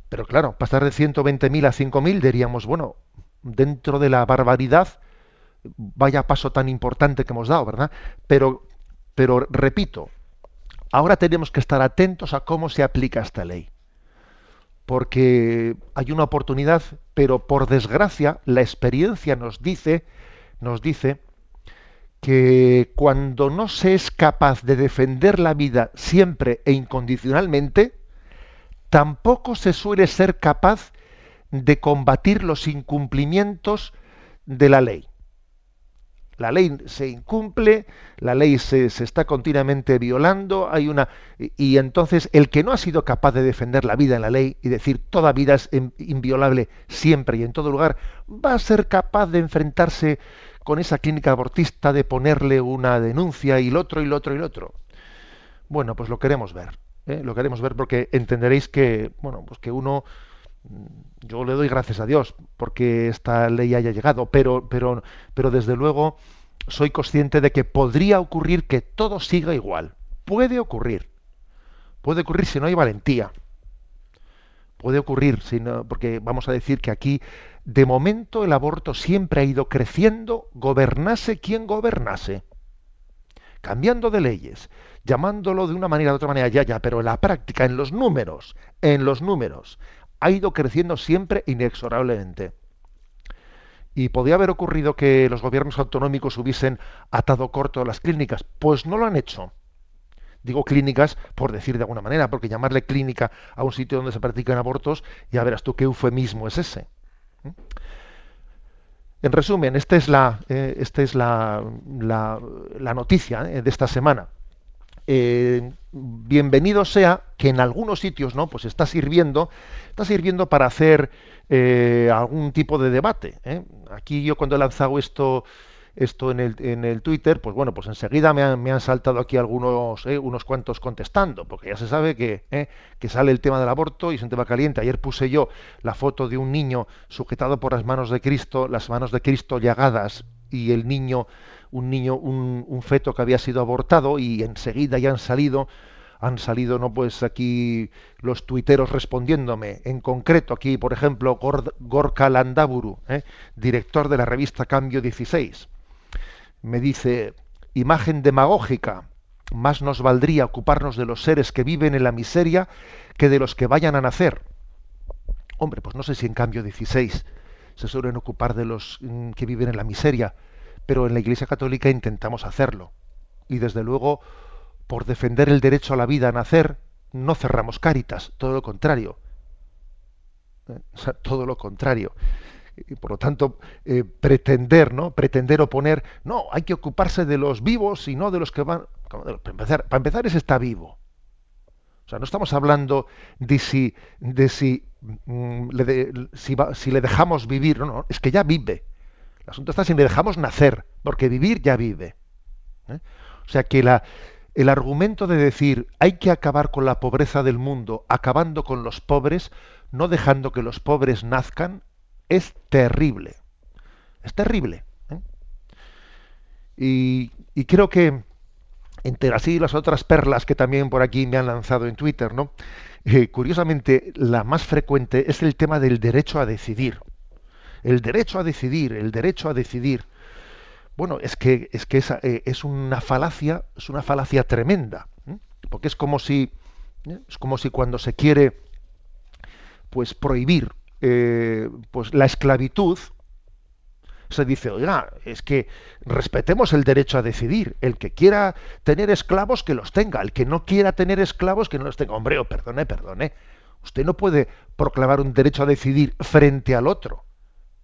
Pero claro, pasar de 120.000 a 5.000 diríamos, bueno, dentro de la barbaridad, vaya paso tan importante que hemos dado, ¿verdad? Pero, pero repito, ahora tenemos que estar atentos a cómo se aplica esta ley. Porque hay una oportunidad, pero por desgracia la experiencia nos dice, nos dice que cuando no se es capaz de defender la vida siempre e incondicionalmente, tampoco se suele ser capaz de combatir los incumplimientos de la ley. La ley se incumple, la ley se, está continuamente violando, hay una y entonces el que no ha sido capaz de defender la vida en la ley y decir toda vida es inviolable siempre y en todo lugar, va a ser capaz de enfrentarse con esa clínica abortista de ponerle una denuncia y el otro y el otro y el otro. Bueno, pues lo queremos ver. ¿eh? Lo queremos ver porque entenderéis que, bueno, pues que uno, mm, yo le doy gracias a Dios porque esta ley haya llegado, pero, pero, pero desde luego soy consciente de que podría ocurrir que todo siga igual. Puede ocurrir. Puede ocurrir si no hay valentía. Puede ocurrir, si porque vamos a decir que aquí de momento el aborto siempre ha ido creciendo, gobernase quien gobernase, cambiando de leyes, llamándolo de una manera de otra manera, ya, ya, pero en la práctica, en los números, en los números, ha ido creciendo siempre inexorablemente. ¿Y podía haber ocurrido que los gobiernos autonómicos hubiesen atado corto las clínicas? Pues no lo han hecho. Digo clínicas por decir de alguna manera, porque llamarle clínica a un sitio donde se practican abortos, ya verás tú qué eufemismo es ese. En resumen, esta es la, eh, esta es la, la, noticia eh, de esta semana. Eh, bienvenido sea que en algunos sitios no pues está sirviendo está sirviendo para hacer algún tipo de debate aquí yo cuando he lanzado esto esto en el, en el Twitter, pues bueno, pues enseguida me han, me han saltado aquí algunos, eh, unos cuantos contestando, porque ya se sabe que, eh, que sale el tema del aborto y es un tema caliente. Ayer puse yo la foto de un niño sujetado por las manos de Cristo, las manos de Cristo llagadas, y el niño, un niño, un, un feto que había sido abortado, y enseguida ya han salido han salido no pues aquí los tuiteros respondiéndome. En concreto aquí por ejemplo Gorka Landaburu eh, director de la revista Cambio 16 me dice, imagen demagógica, más nos valdría ocuparnos de los seres que viven en la miseria que de los que vayan a nacer. Hombre, pues no sé si en cambio 16 se suelen ocupar de los mm, que viven en la miseria, pero en la Iglesia Católica intentamos hacerlo. Y desde luego, por defender el derecho a la vida a nacer, no cerramos cáritas, todo lo contrario. ¿Eh? O sea, todo lo contrario. Y por lo tanto, eh, pretender, ¿no? Pretender oponer, no, hay que ocuparse de los vivos y no de los que van. Para empezar, para empezar está vivo. O sea, no estamos hablando de si, de si, mm, le, si, le dejamos vivir, no, no, es que ya vive. El asunto está si le dejamos nacer, porque vivir ya vive. ¿eh? O sea que la, el argumento de decir hay que acabar con la pobreza del mundo, acabando con los pobres, no dejando que los pobres nazcan, es terrible. Es terrible. ¿eh? Y, y creo que entre así las otras perlas que también por aquí me han lanzado en Twitter, ¿no? Eh, curiosamente, la más frecuente es el tema del derecho a decidir. El derecho a decidir, el derecho a decidir. Bueno, es que es que eh, es una falacia, es una falacia tremenda, porque es como si es como si cuando se quiere pues prohibir pues la esclavitud, se dice, oiga, es que respetemos el derecho a decidir. El que quiera tener esclavos, que los tenga. El que no quiera tener esclavos, que no los tenga. Hombre, oh, perdone, perdone. Usted no puede proclamar un derecho a decidir frente al otro.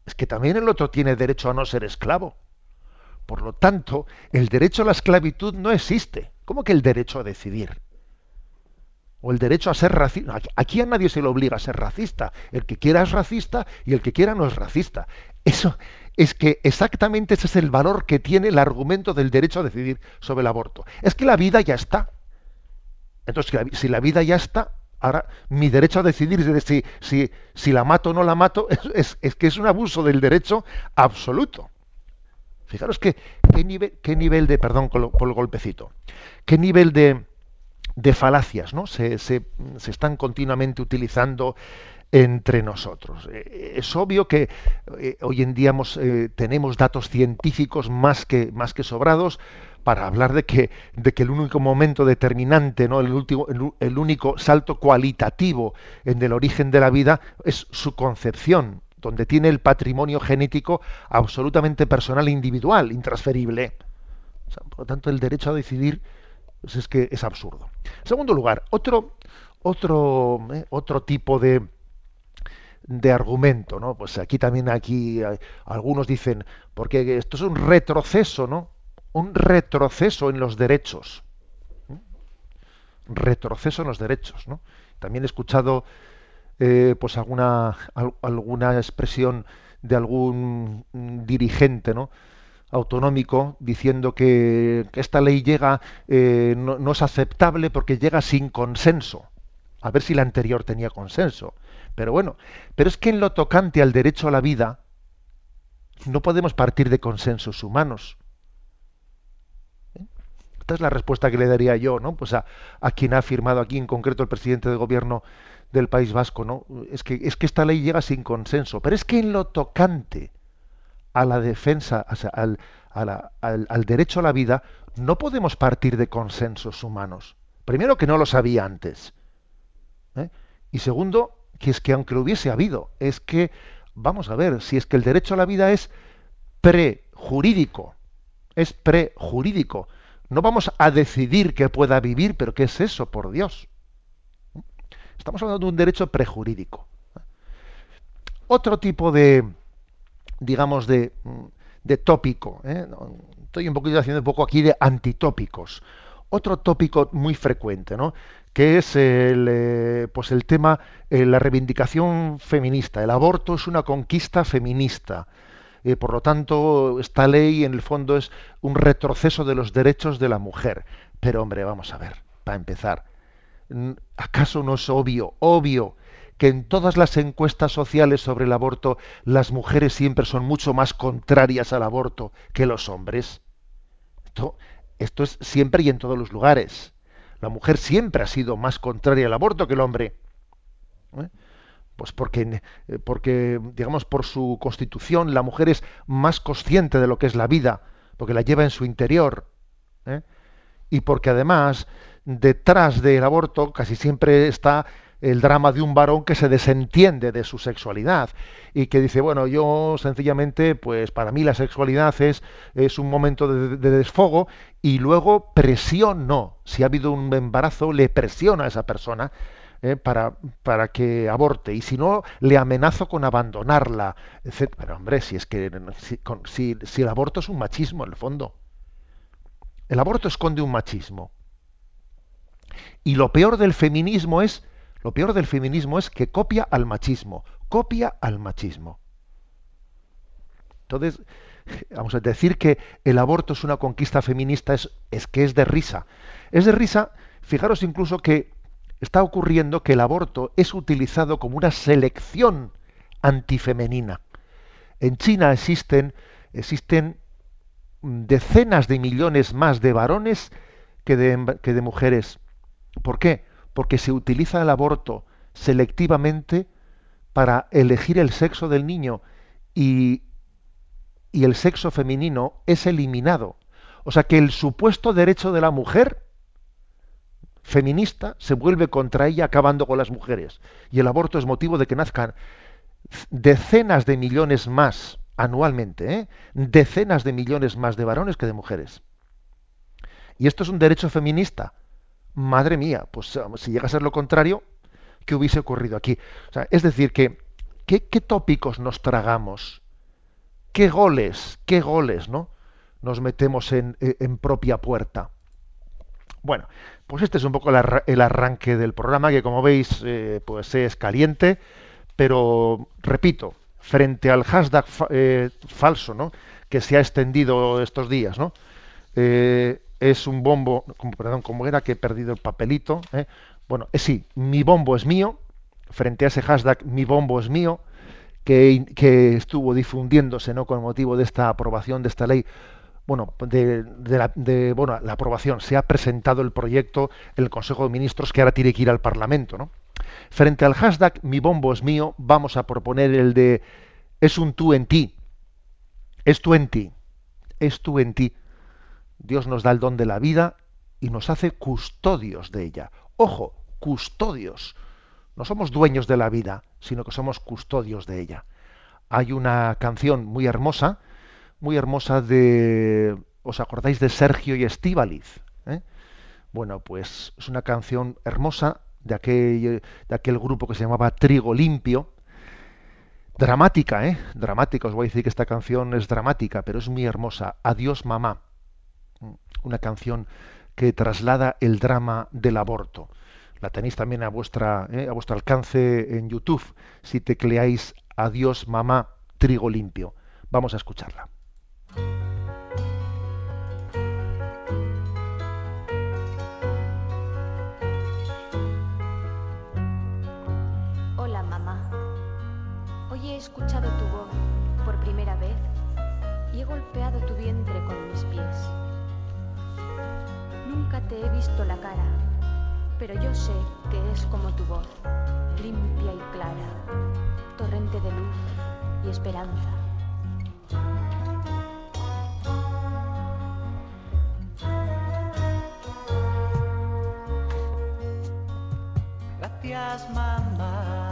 Es que también el otro tiene derecho a no ser esclavo. Por lo tanto, el derecho a la esclavitud no existe. ¿Cómo que el derecho a decidir? O el derecho a ser racista. Aquí a nadie se le obliga a ser racista. El que quiera es racista y el que quiera no es racista. Eso, es que exactamente ese es el valor que tiene el argumento del derecho a decidir sobre el aborto. Es que la vida ya está. Entonces, si la vida ya está, ahora mi derecho a decidir si, si, si la mato o no la mato (laughs) es, que es un abuso del derecho absoluto. Fijaros que, qué, nivel, qué nivel de, perdón por el golpecito, qué nivel de, de falacias ¿no? se, se, se están continuamente utilizando entre nosotros. Eh, es obvio que eh, hoy en día eh, tenemos datos científicos más que, más que sobrados para hablar de que, de que el único momento determinante, ¿no? el, último, el, único salto cualitativo en el origen de la vida es su concepción, donde tiene el patrimonio genético absolutamente personal e individual, intransferible. por lo tanto, el derecho a decidir pues es que es absurdo. En segundo lugar, otro, otro, otro tipo de, de argumento, ¿no? Pues aquí también aquí algunos dicen porque esto es un retroceso, ¿no? Un retroceso en los derechos. Retroceso en los derechos, ¿no? También he escuchado eh, pues alguna alguna expresión de algún dirigente, ¿no? Autonómico diciendo que, esta ley llega eh, no es aceptable porque llega sin consenso. A ver si la anterior tenía consenso. Pero bueno, pero es que en lo tocante al derecho a la vida, no podemos partir de consensos humanos. ¿Eh? Esta es la respuesta que le daría yo, ¿no? Pues a, quien ha afirmado aquí, en concreto el presidente del gobierno del País Vasco, ¿no? Es que, es que esta ley llega sin consenso. Pero es que en lo tocante a la defensa, al, al, derecho a la vida, no podemos partir de consensos humanos. Primero que no lo sabía antes. ¿eh? Y segundo, que es que aunque lo hubiese habido, es que, vamos a ver, si es que el derecho a la vida es prejurídico, es prejurídico, no vamos a decidir que pueda vivir, pero ¿qué es eso, por Dios? Estamos hablando de un derecho prejurídico. Otro tipo de, digamos, de, de tópico, ¿eh? estoy un poquito haciendo un poco aquí de antitópicos. Otro tópico muy frecuente, ¿no? que es el, eh, pues el tema, eh, la reivindicación feminista. El aborto es una conquista feminista. Eh, por lo tanto, esta ley en el fondo es un retroceso de los derechos de la mujer. Pero hombre, vamos a ver, para empezar, ¿acaso no es obvio, obvio, que en todas las encuestas sociales sobre el aborto las mujeres siempre son mucho más contrarias al aborto que los hombres? Esto, es siempre y en todos los lugares. La mujer siempre ha sido más contraria al aborto que el hombre. ¿eh? Pues porque, eh, porque, digamos, por su constitución, la mujer es más consciente de lo que es la vida, porque la lleva en su interior. ¿eh? Y porque además, detrás del aborto casi siempre está el drama de un varón que se desentiende de su sexualidad y que dice, bueno, yo sencillamente, pues para mí la sexualidad es, es un momento de, desfogo y luego presiono, si ha habido un embarazo, le presiono a esa persona eh, para, para que aborte y si no, le amenazo con abandonarla, etc. Pero hombre, si es que si, si el aborto es un machismo en el fondo, el aborto esconde un machismo. Y lo peor del feminismo es lo peor del feminismo es que copia al machismo, copia al machismo. Entonces, vamos a decir que el aborto es una conquista feminista, es, es que es de risa. Es de risa, fijaros incluso que está ocurriendo que el aborto es utilizado como una selección antifemenina. En China existen, existen decenas de millones más de varones que de, que de mujeres. ¿Por qué? Porque se utiliza el aborto selectivamente para elegir el sexo del niño y, el sexo femenino es eliminado. O sea que el supuesto derecho de la mujer feminista se vuelve contra ella acabando con las mujeres. Y el aborto es motivo de que nazcan decenas de millones más anualmente, ¿eh? decenas de millones más de varones que de mujeres. Y esto es un derecho feminista madre mía, pues si llega a ser lo contrario, ¿qué hubiese ocurrido aquí? es decir, que ¿qué, tópicos nos tragamos? ¿Qué goles, qué goles, ¿no? Nos metemos en, propia puerta. Bueno, pues este es un poco el, arranque del programa, que como veis, eh, pues es caliente, pero repito, frente al hashtag eh, falso, ¿no? Que se ha extendido estos días, ¿no? Eh, es un bombo, perdón, como era que he perdido el papelito, ¿eh? bueno, es sí, mi bombo es mío, frente a ese hashtag mi bombo es mío, que, estuvo difundiéndose ¿no? con motivo de esta aprobación de esta ley, bueno, de, la, de, bueno, la aprobación, se ha presentado el proyecto el Consejo de Ministros que ahora tiene que ir al Parlamento, ¿no? Frente al hashtag mi bombo es mío, vamos a proponer el de es un tú en ti, es tú en ti, es tú en ti. Dios nos da el don de la vida y nos hace custodios de ella. Ojo, custodios. No somos dueños de la vida, sino que somos custodios de ella. Hay una canción muy hermosa, muy hermosa de... ¿Os acordáis de Sergio y Estíbaliz? ¿Eh? Bueno, pues es una canción hermosa de aquel, de aquel grupo que se llamaba Trigo Limpio. Dramática, ¿eh? Dramática. Os voy a decir que esta canción es dramática, pero es muy hermosa. Adiós, mamá una canción que traslada el drama del aborto. La tenéis también a, vuestra, eh, a vuestro alcance en YouTube si tecleáis Adiós mamá, trigo limpio. Vamos a escucharla. Te he visto la cara, pero yo sé que es como tu voz, limpia y clara, torrente de luz y esperanza. Gracias, mamá.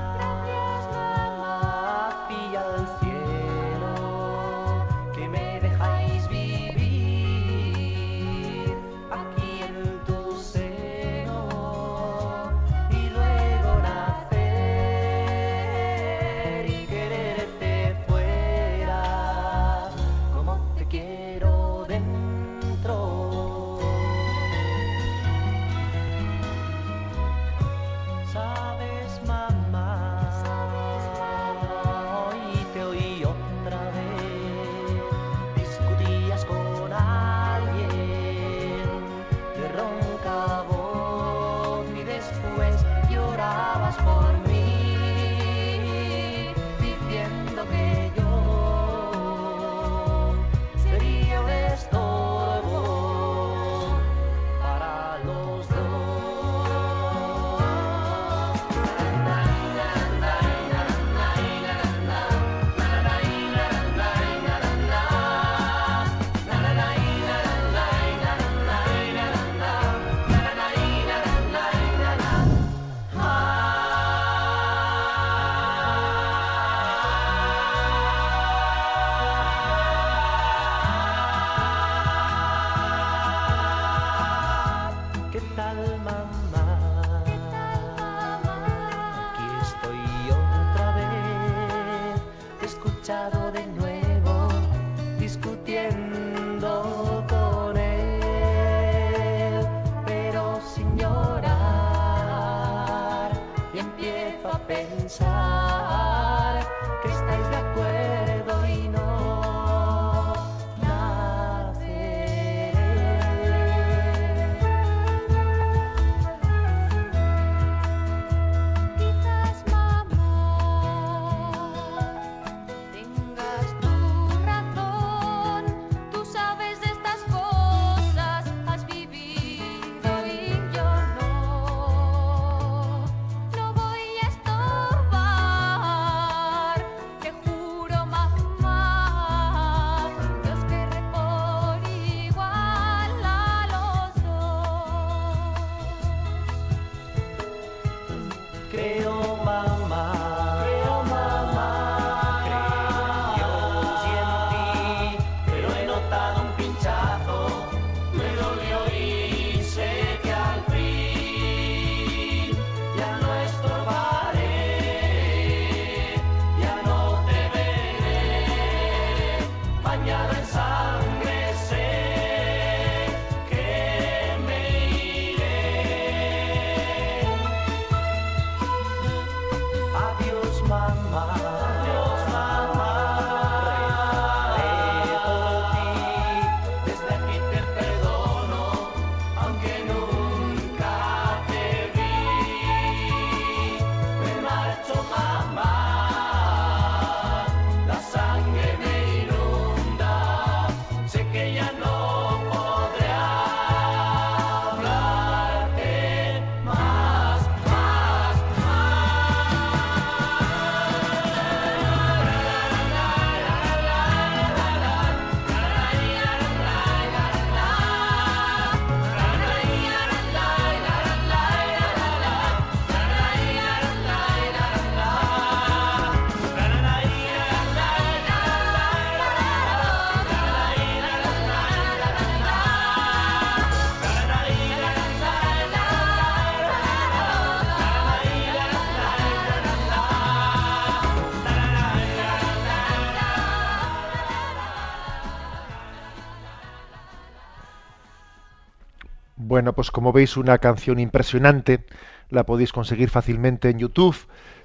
Bueno, pues como veis, una canción impresionante, la podéis conseguir fácilmente en YouTube,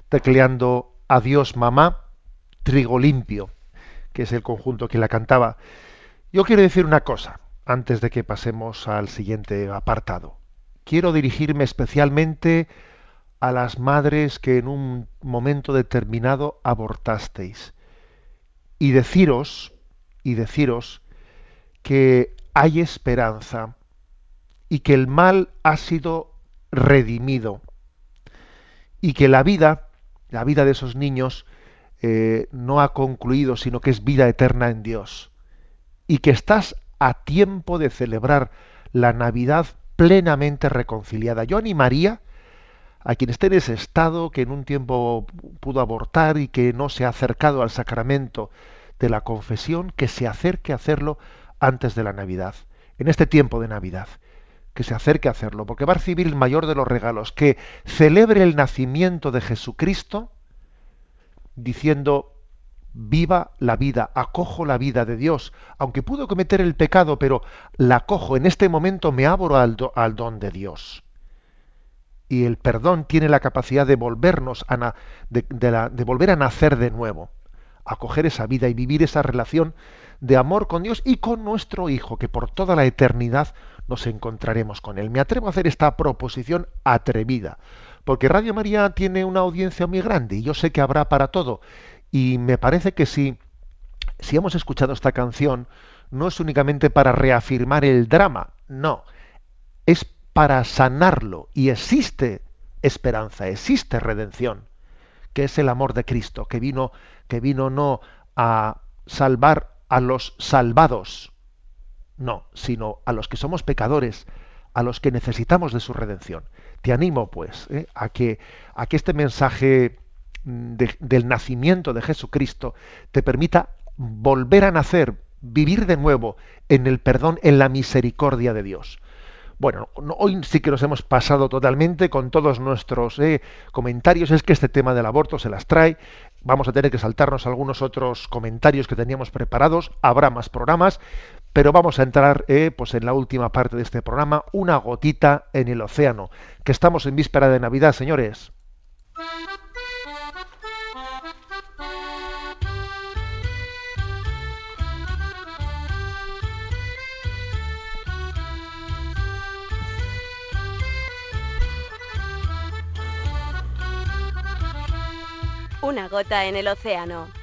tecleando Adiós mamá, Trigo limpio, que es el conjunto que la cantaba. Yo quiero decir una cosa, antes de que pasemos al siguiente apartado. Quiero dirigirme especialmente a las madres que en un momento determinado abortasteis. Y deciros, y deciros que hay esperanza y que el mal ha sido redimido y que la vida, la vida de esos niños, eh, no ha concluido, sino que es vida eterna en Dios. Y que estás a tiempo de celebrar la Navidad plenamente reconciliada. Yo animaría a quien esté en ese estado, que en un tiempo pudo abortar y que no se ha acercado al sacramento de la confesión, que se acerque a hacerlo antes de la Navidad, en este tiempo de Navidad que se acerque a hacerlo, porque va a recibir el mayor de los regalos, que celebre el nacimiento de Jesucristo diciendo, viva la vida, acojo la vida de Dios, aunque pudo cometer el pecado, pero la acojo, en este momento me abro al, do- al don de Dios. Y el perdón tiene la capacidad de volvernos a na- de, de volver a nacer de nuevo, acoger esa vida y vivir esa relación de amor con Dios y con nuestro Hijo, que por toda la eternidad nos encontraremos con Él. Me atrevo a hacer esta proposición atrevida, porque Radio María tiene una audiencia muy grande y yo sé que habrá para todo. Y me parece que si, si hemos escuchado esta canción, no es únicamente para reafirmar el drama, no, es para sanarlo. Y existe esperanza, existe redención, que es el amor de Cristo, que vino, que vino no a salvar a los salvados, no, sino a los que somos pecadores, a los que necesitamos de su redención. Te animo, pues, ¿eh? a, que, a que este mensaje mm, de- del nacimiento de Jesucristo te permita volver a nacer, vivir de nuevo en el perdón, en la misericordia de Dios. Bueno, no- hoy sí que nos hemos pasado totalmente con todos nuestros eh, comentarios. Es que este tema del aborto se las trae. Vamos a tener que saltarnos algunos otros comentarios que teníamos preparados. Habrá más programas, pero vamos a entrar eh, pues en la última parte de este programa, una gotita en el océano, que estamos en víspera de Navidad, señores. Una gota en el océano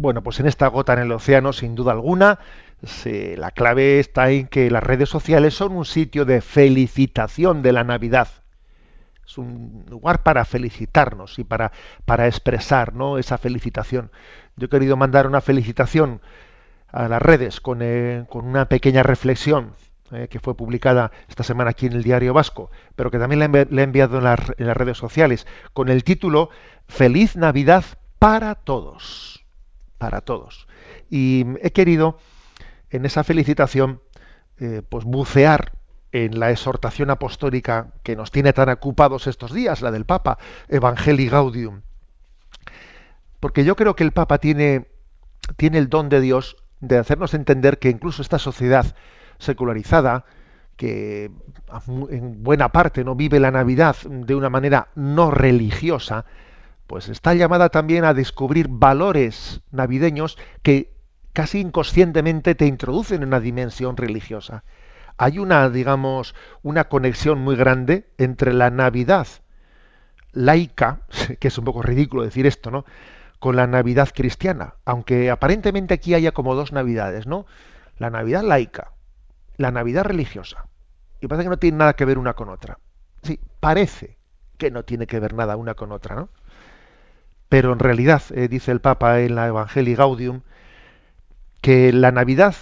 Bueno, pues en esta gota en el océano, sin duda alguna, la clave está en que las redes sociales son un sitio de felicitación de la Navidad. Es un lugar para felicitarnos y para, expresar ¿no? esa felicitación. Yo he querido mandar una felicitación a las redes con, eh, una pequeña reflexión eh, que fue publicada esta semana aquí en el Diario Vasco, pero que también la he enviado en las redes sociales, con el título Feliz Navidad para todos para todos. Y he querido, en esa felicitación, eh, pues bucear en la exhortación apostólica que nos tiene tan ocupados estos días, la del Papa, Evangelii Gaudium. Porque yo creo que el Papa tiene, tiene el don de Dios de hacernos entender que incluso esta sociedad secularizada, que en buena parte no vive la Navidad de una manera no religiosa, pues está llamada también a descubrir valores navideños que casi inconscientemente te introducen en una dimensión religiosa. Hay una, digamos, una conexión muy grande entre la Navidad laica, (laughs) que es un poco ridículo decir esto, ¿no? con la Navidad cristiana, aunque aparentemente aquí haya como dos Navidades, ¿no? La Navidad laica, la Navidad religiosa. Y parece que no tiene nada que ver una con otra. Sí, parece que no tiene que ver nada una con otra, ¿no? Pero en realidad, eh, dice el Papa en la Evangelii Gaudium, que la Navidad,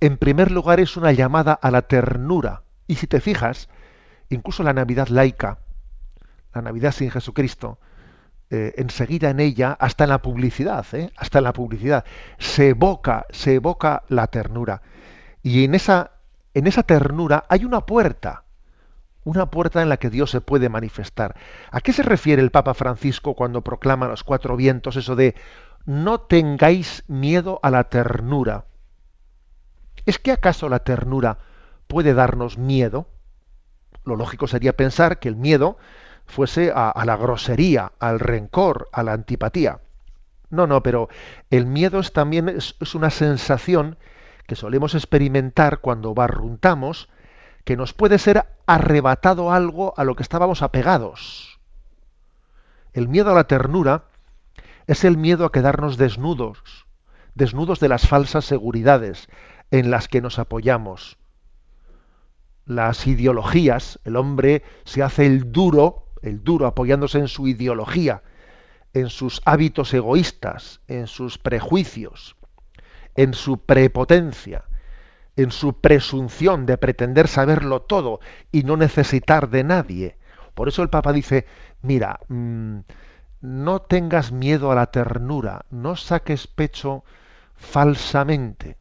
en primer lugar, es una llamada a la ternura. Y si te fijas, incluso la Navidad laica, la Navidad sin Jesucristo, eh, enseguida en ella, hasta en la publicidad, ¿eh? hasta en la publicidad, se evoca, se evoca la ternura. Y en esa, en esa ternura hay una puerta, una puerta en la que Dios se puede manifestar. ¿A qué se refiere el Papa Francisco cuando proclama los cuatro vientos eso de no tengáis miedo a la ternura? ¿Es que acaso la ternura puede darnos miedo? Lo lógico sería pensar que el miedo fuese a, a la grosería, al rencor, a la antipatía. No, no, pero el miedo es también es, es una sensación que solemos experimentar cuando barruntamos, que nos puede ser arrebatado algo a lo que estábamos apegados. El miedo a la ternura es el miedo a quedarnos desnudos, desnudos de las falsas seguridades en las que nos apoyamos. Las ideologías, el hombre se hace el duro, el duro apoyándose en su ideología, en sus hábitos egoístas, en sus prejuicios, en su prepotencia, en su presunción de pretender saberlo todo y no necesitar de nadie. Por eso el Papa dice, mira, mmm, no tengas miedo a la ternura, no saques pecho falsamente,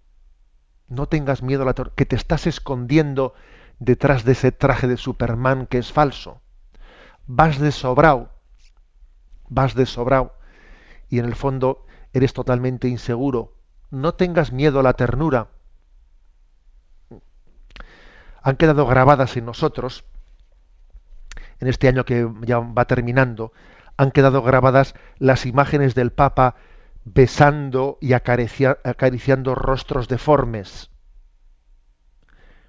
no tengas miedo a la ternura, que te estás escondiendo detrás de ese traje de Superman que es falso. Vas de sobrao, vas de sobrao, y en el fondo eres totalmente inseguro. No tengas miedo a la ternura. Han quedado grabadas en nosotros, en este año que ya va terminando, han quedado grabadas las imágenes del Papa besando y acaricia, acariciando rostros deformes.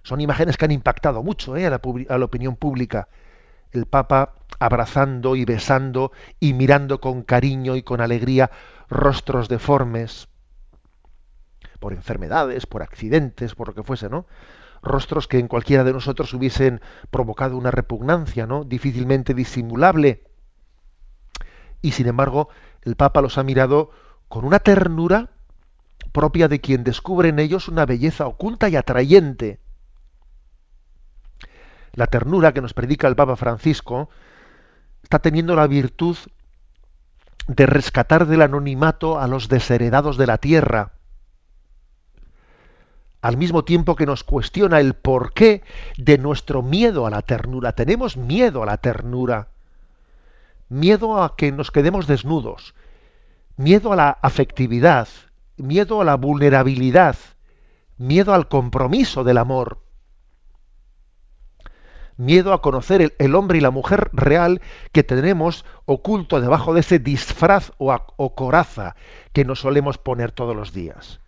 Son imágenes que han impactado mucho ¿eh? a, la opinión pública. El Papa abrazando y besando y mirando con cariño y con alegría rostros deformes por enfermedades, por accidentes, por lo que fuese, ¿no? Rostros que en cualquiera de nosotros hubiesen provocado una repugnancia, ¿no? Difícilmente disimulable. Y sin embargo, el Papa los ha mirado con una ternura propia de quien descubre en ellos una belleza oculta y atrayente. La ternura que nos predica el Papa Francisco está teniendo la virtud de rescatar del anonimato a los desheredados de la tierra, al mismo tiempo que nos cuestiona el porqué de nuestro miedo a la ternura. Tenemos miedo a la ternura, miedo a que nos quedemos desnudos, miedo a la afectividad, miedo a la vulnerabilidad, miedo al compromiso del amor, miedo a conocer el, hombre y la mujer real que tenemos oculto debajo de ese disfraz o coraza que nos solemos poner todos los días.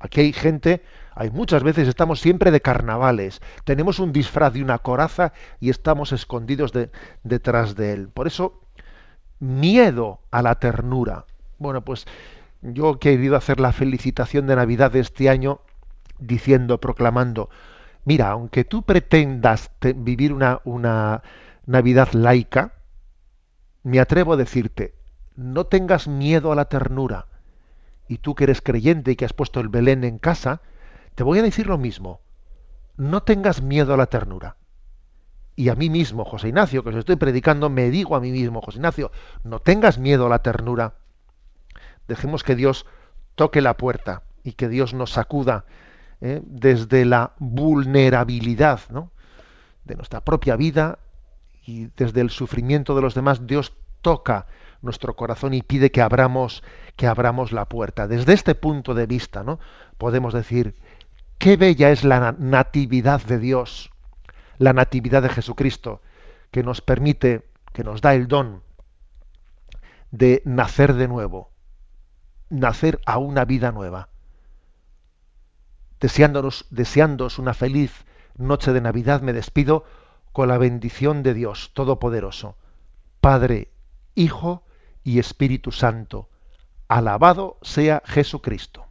Aquí hay gente, hay muchas veces estamos siempre de carnavales, tenemos un disfraz y una coraza y estamos escondidos de- detrás de él. Por eso, miedo a la ternura. Bueno, pues yo he querido hacer la felicitación de Navidad de este año diciendo, proclamando, mira, aunque tú pretendas te- vivir una Navidad laica, me atrevo a decirte, no tengas miedo a la ternura. Y tú que eres creyente y que has puesto el Belén en casa, te voy a decir lo mismo. No tengas miedo a la ternura. Y a mí mismo, José Ignacio, que os estoy predicando, me digo a mí mismo, José Ignacio, no tengas miedo a la ternura. Dejemos que Dios toque la puerta y que Dios nos sacuda ¿eh? desde la vulnerabilidad ¿no? de nuestra propia vida y desde el sufrimiento de los demás, Dios toca nuestro corazón y pide que abramos, que abramos la puerta. Desde este punto de vista, ¿no? podemos decir, qué bella es la na- natividad de Dios, la natividad de Jesucristo, que nos permite, que nos da el don de nacer de nuevo, nacer a una vida nueva. Deseándonos, deseándoos una feliz noche de Navidad, me despido con la bendición de Dios Todopoderoso, Padre, Hijo y Espíritu Santo. Alabado sea Jesucristo.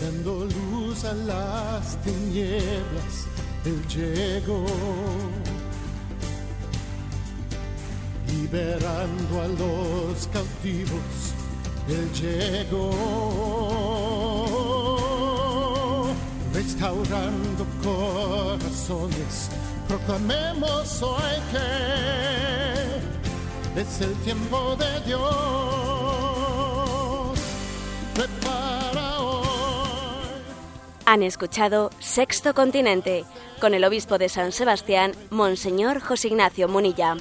Dando luz a las. Él llegó, liberando a los cautivos. Él llegó, restaurando corazones. Proclamemos hoy que es el tiempo de Dios. Han escuchado Sexto Continente con el obispo de San Sebastián, Monseñor José Ignacio Munilla.